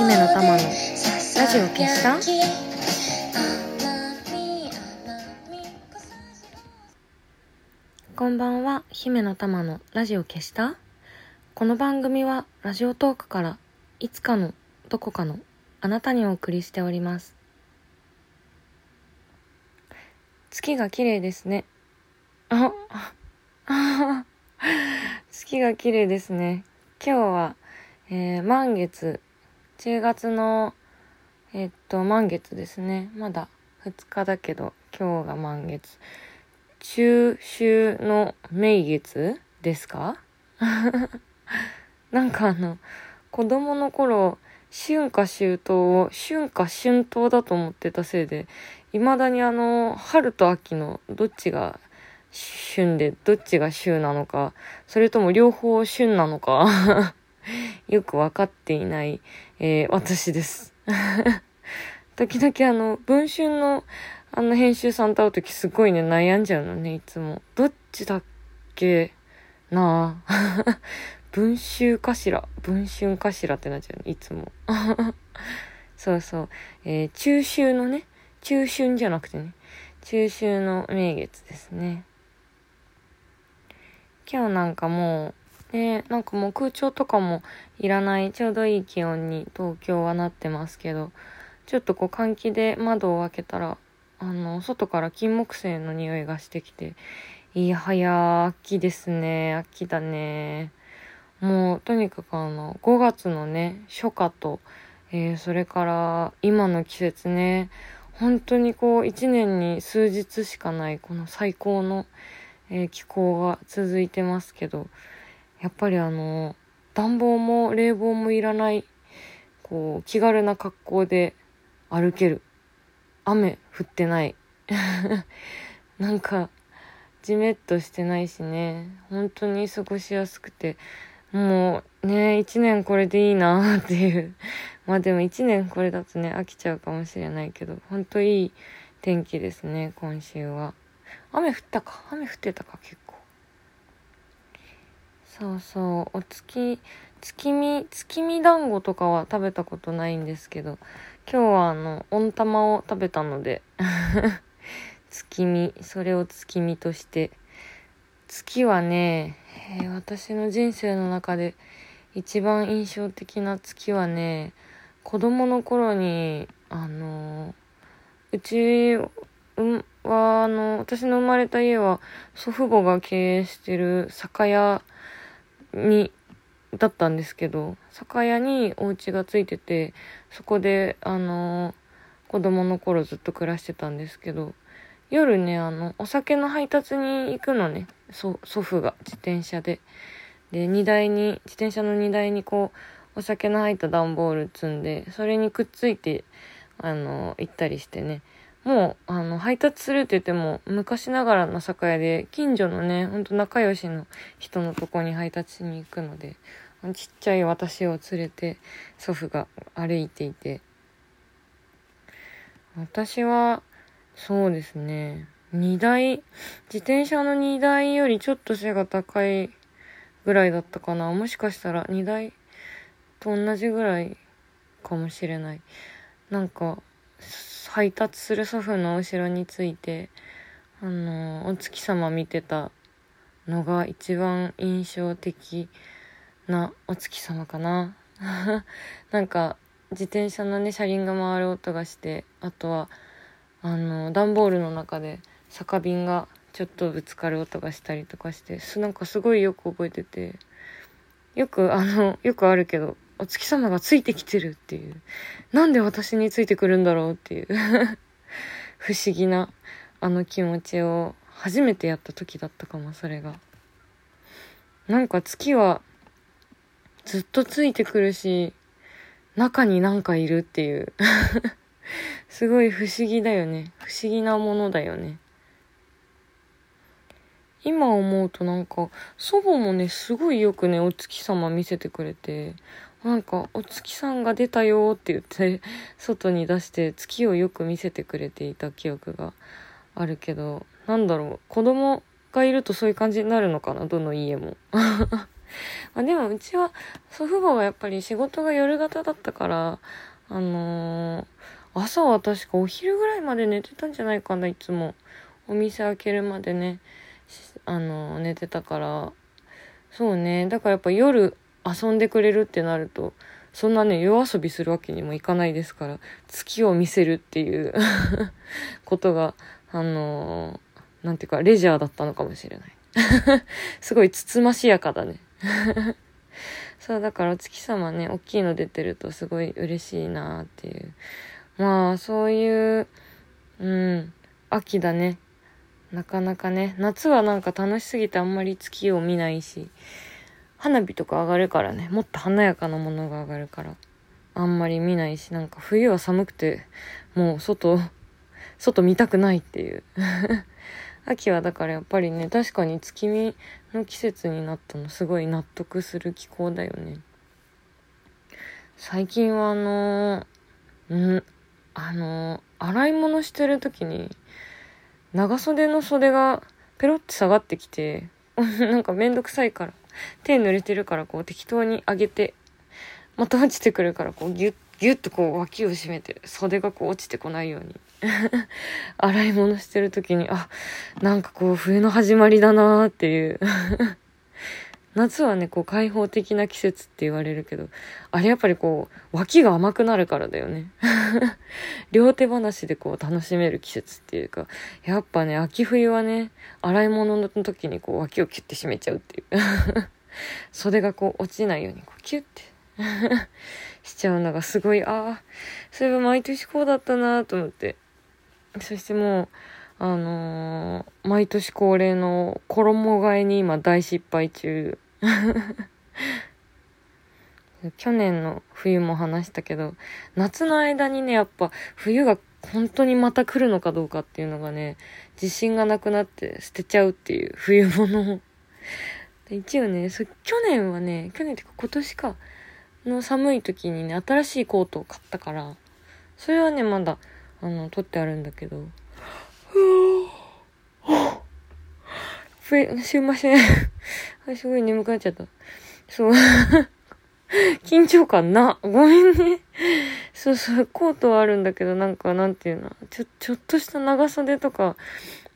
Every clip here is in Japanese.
姫の玉の。ラジオ消した？こんばんは。姫の玉の。ラジオ消した？この番組はラジオトークからいつかのどこかのあなたにお送りしております。月が綺麗ですね。ああ月が綺麗ですね。今日は、えー、満月10月のえっと満月ですね。まだ2日だけど今日が満月。中秋の名月ですか？なんかあの子供の頃春夏秋冬を春夏春冬だと思ってたせいで未だにあの春と秋のどっちが旬でどっちが秋なのかそれとも両方旬なのか。よくわかっていない、えー、私です。時々あの、文春のあの編集さんと会うときすごいね、悩んじゃうのね、いつも。どっちだっけな？あ。文集かしら？文春かしらってなっちゃうね、いつも。そうそう。えー、中秋のね、中春じゃなくてね、中秋の名月ですね。今日なんかもう、で、なんかもう空調とかもいらないちょうどいい気温に東京はなってますけど、ちょっとこう換気で窓を開けたら、あの、外から金木犀の匂いがしてきて、いやはや、秋ですね。秋だね。もう、とにかくあの、5月のね、初夏と、えー、それから今の季節ね、本当にこう、1年に数日しかない、この最高の、えー、気候が続いてますけど、やっぱりあの、暖房も冷房もいらない、こう、気軽な格好で歩ける。雨降ってない。なんか、じめっとしてないしね、本当に過ごしやすくて、もうね、一年これでいいなっていう。まあでも一年これだとね、飽きちゃうかもしれないけど、本当いい天気ですね、今週は。雨降ったか？雨降ってたか結構。そうそう。お月月見月見団子とかは食べたことないんですけど今日はあの温玉を食べたので 月見それを月見として月はね、えー、私の人生の中で一番印象的な月はね子供の頃にあのうち、はあの私の生まれた家は祖父母が経営してる酒屋に、だったんですけど、酒屋にお家がついてて、そこで、あの、子供の頃ずっと暮らしてたんですけど、夜ね、あの、お酒の配達に行くのね、祖父が自転車で。で、荷台に、自転車の荷台にこう、お酒の入った段ボール積んで、それにくっついて、あの、行ったりしてね。もう、あの、配達するって言っても、昔ながらの酒屋で、近所のね、ほんと仲良しの人のとこに配達しに行くので、ちっちゃい私を連れて、祖父が歩いていて、私は、そうですね、荷台、自転車の荷台よりちょっと背が高いぐらいだったかな。もしかしたら荷台と同じぐらいかもしれない。なんか、配達する祖父の後ろについて、あの、お月様見てたのが一番印象的なお月様かな。なんか、自転車のね、車輪が回る音がして、あとは、あの、段ボールの中で酒瓶がちょっとぶつかる音がしたりとかして、なんかすごいよく覚えてて、よく、あの、よくあるけど、お月様がついてきてるっていう。なんで私についてくるんだろうっていう 不思議なあの気持ちを初めてやった時だったかも、それが。なんか月はずっとついてくるし、中になんかいるっていう すごい不思議だよね。不思議なものだよね。今思うとなんか、祖母もね、すごいよくね、お月様見せてくれて、なんか、お月さんが出たよって言って、外に出して月をよく見せてくれていた記憶があるけど、なんだろう、子供がいるとそういう感じになるのかな、どの家も。あでもうちは祖父母がやっぱり仕事が夜型だったから、あのー、朝は確かお昼ぐらいまで寝てたんじゃないかな、いつも。お店開けるまでね。あの寝てたからそうねだからやっぱ夜遊んでくれるってなるとそんなね夜遊びするわけにもいかないですから月を見せるっていう ことがあのなんていうかレジャーだったのかもしれない。すごいつつましやかだね。そうだからお月様ね大きいの出てるとすごい嬉しいなっていう。まあそういううん秋だね。なかなかね、夏はなんか楽しすぎてあんまり月を見ないし、花火とか上がるからね、もっと華やかなものが上がるから、あんまり見ないし、なんか冬は寒くて、もう外、外見たくないっていう。秋はだからやっぱりね、確かに月見の季節になったのすごい納得する気候だよね。最近はあのー、ん、あのー、洗い物してる時に、長袖の袖がペロって下がってきて、なんかめんどくさいから、手濡れてるからこう適当に上げて、また落ちてくるからこうギュッ、ギュッとこう脇を締めて、袖がこう落ちてこないように。洗い物してる時に、あ、なんかこう冬の始まりだなーっていう夏はね、こう開放的な季節って言われるけど、あれやっぱりこう、脇が甘くなるからだよね。両手話でこう楽しめる季節っていうか、やっぱね、秋冬はね、洗い物の時にこう脇をキュッて締めちゃうっていう。袖がこう落ちないようにこうキュッて しちゃうのがすごい、ああ、そういえば毎年こうだったなと思って。そしてもう、あのー、毎年恒例の衣替えに今大失敗中。去年の冬も話したけど、夏の間にね、やっぱ冬が本当にまた来るのかどうかっていうのがね、自信がなくなって捨てちゃうっていう冬物を。一応ね、去年はね、去年っていうか今年か、の寒い時にね、新しいコートを買ったから、それはね、まだ、あの、取ってあるんだけど、すいません。すごい眠くなっちゃった。そう。緊張感な。ごめんね。そうそう、コートはあるんだけど、なんか、なんていうの、ちょ、ちょっとした長袖とか、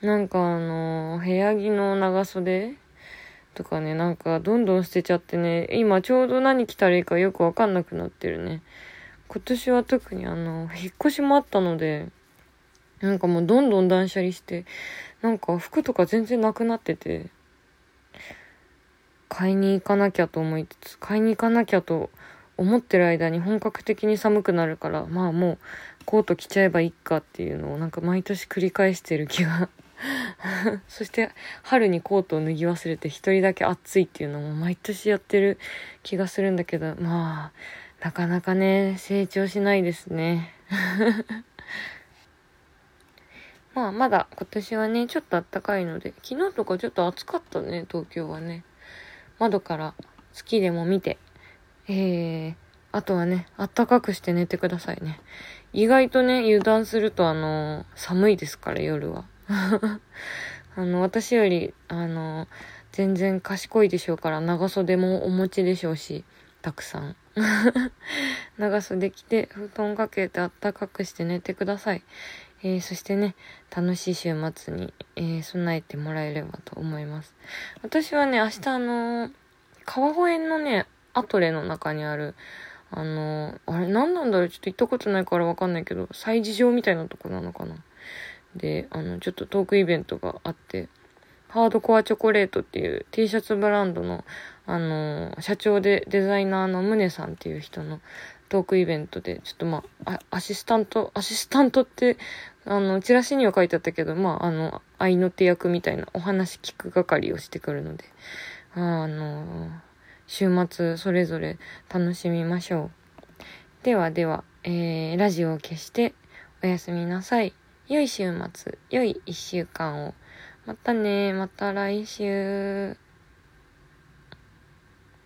なんかあの、部屋着の長袖とかね、なんかどんどん捨てちゃってね、今ちょうど何着たらいいかよくわかんなくなってるね。今年は特にあの、引っ越しもあったので、なんかもうどんどん断捨離して、なんか服とか全然なくなってて、買いに行かなきゃと思いつつ、買いに行かなきゃと思ってる間に本格的に寒くなるから、まあもうコート着ちゃえばいいかっていうのをなんか毎年繰り返してる気が そして春にコートを脱ぎ忘れて一人だけ暑いっていうのも毎年やってる気がするんだけど、まあ、なかなかね、成長しないですね。まあまだ今年はね、ちょっと暖かいので、昨日とかちょっと暑かったね、東京はね。窓から月でも見て、えー、あとはね、暖かくして寝てくださいね。意外とね、油断するとあの、寒いですから、夜は。あの、私より、あの、全然賢いでしょうから、長袖もお持ちでしょうし、たくさん。長袖着て、布団かけてあったかくして寝てください。えー、そしてね、楽しい週末に、えー、備えてもらえればと思います。私はね、明日あの、川越のね、アトレの中にある、あのあれ何なんだろうちょっと行ったことないからわかんないけど、催事場みたいなとこなのかな。で、あの、ちょっとトークイベントがあって、ハードコアチョコレートっていう T シャツブランドの、あの社長でデザイナーのムネさんっていう人のトークイベントで、ちょっとまあ、アシスタント、アシスタントってあの、チラシには書いてあったけど、まあ、あの、愛の手役みたいなお話聞く係をしてくるので、あの、週末それぞれ楽しみましょう。ではでは、えー、ラジオを消しておやすみなさい。良い週末、良い一週間を。またね、また来週。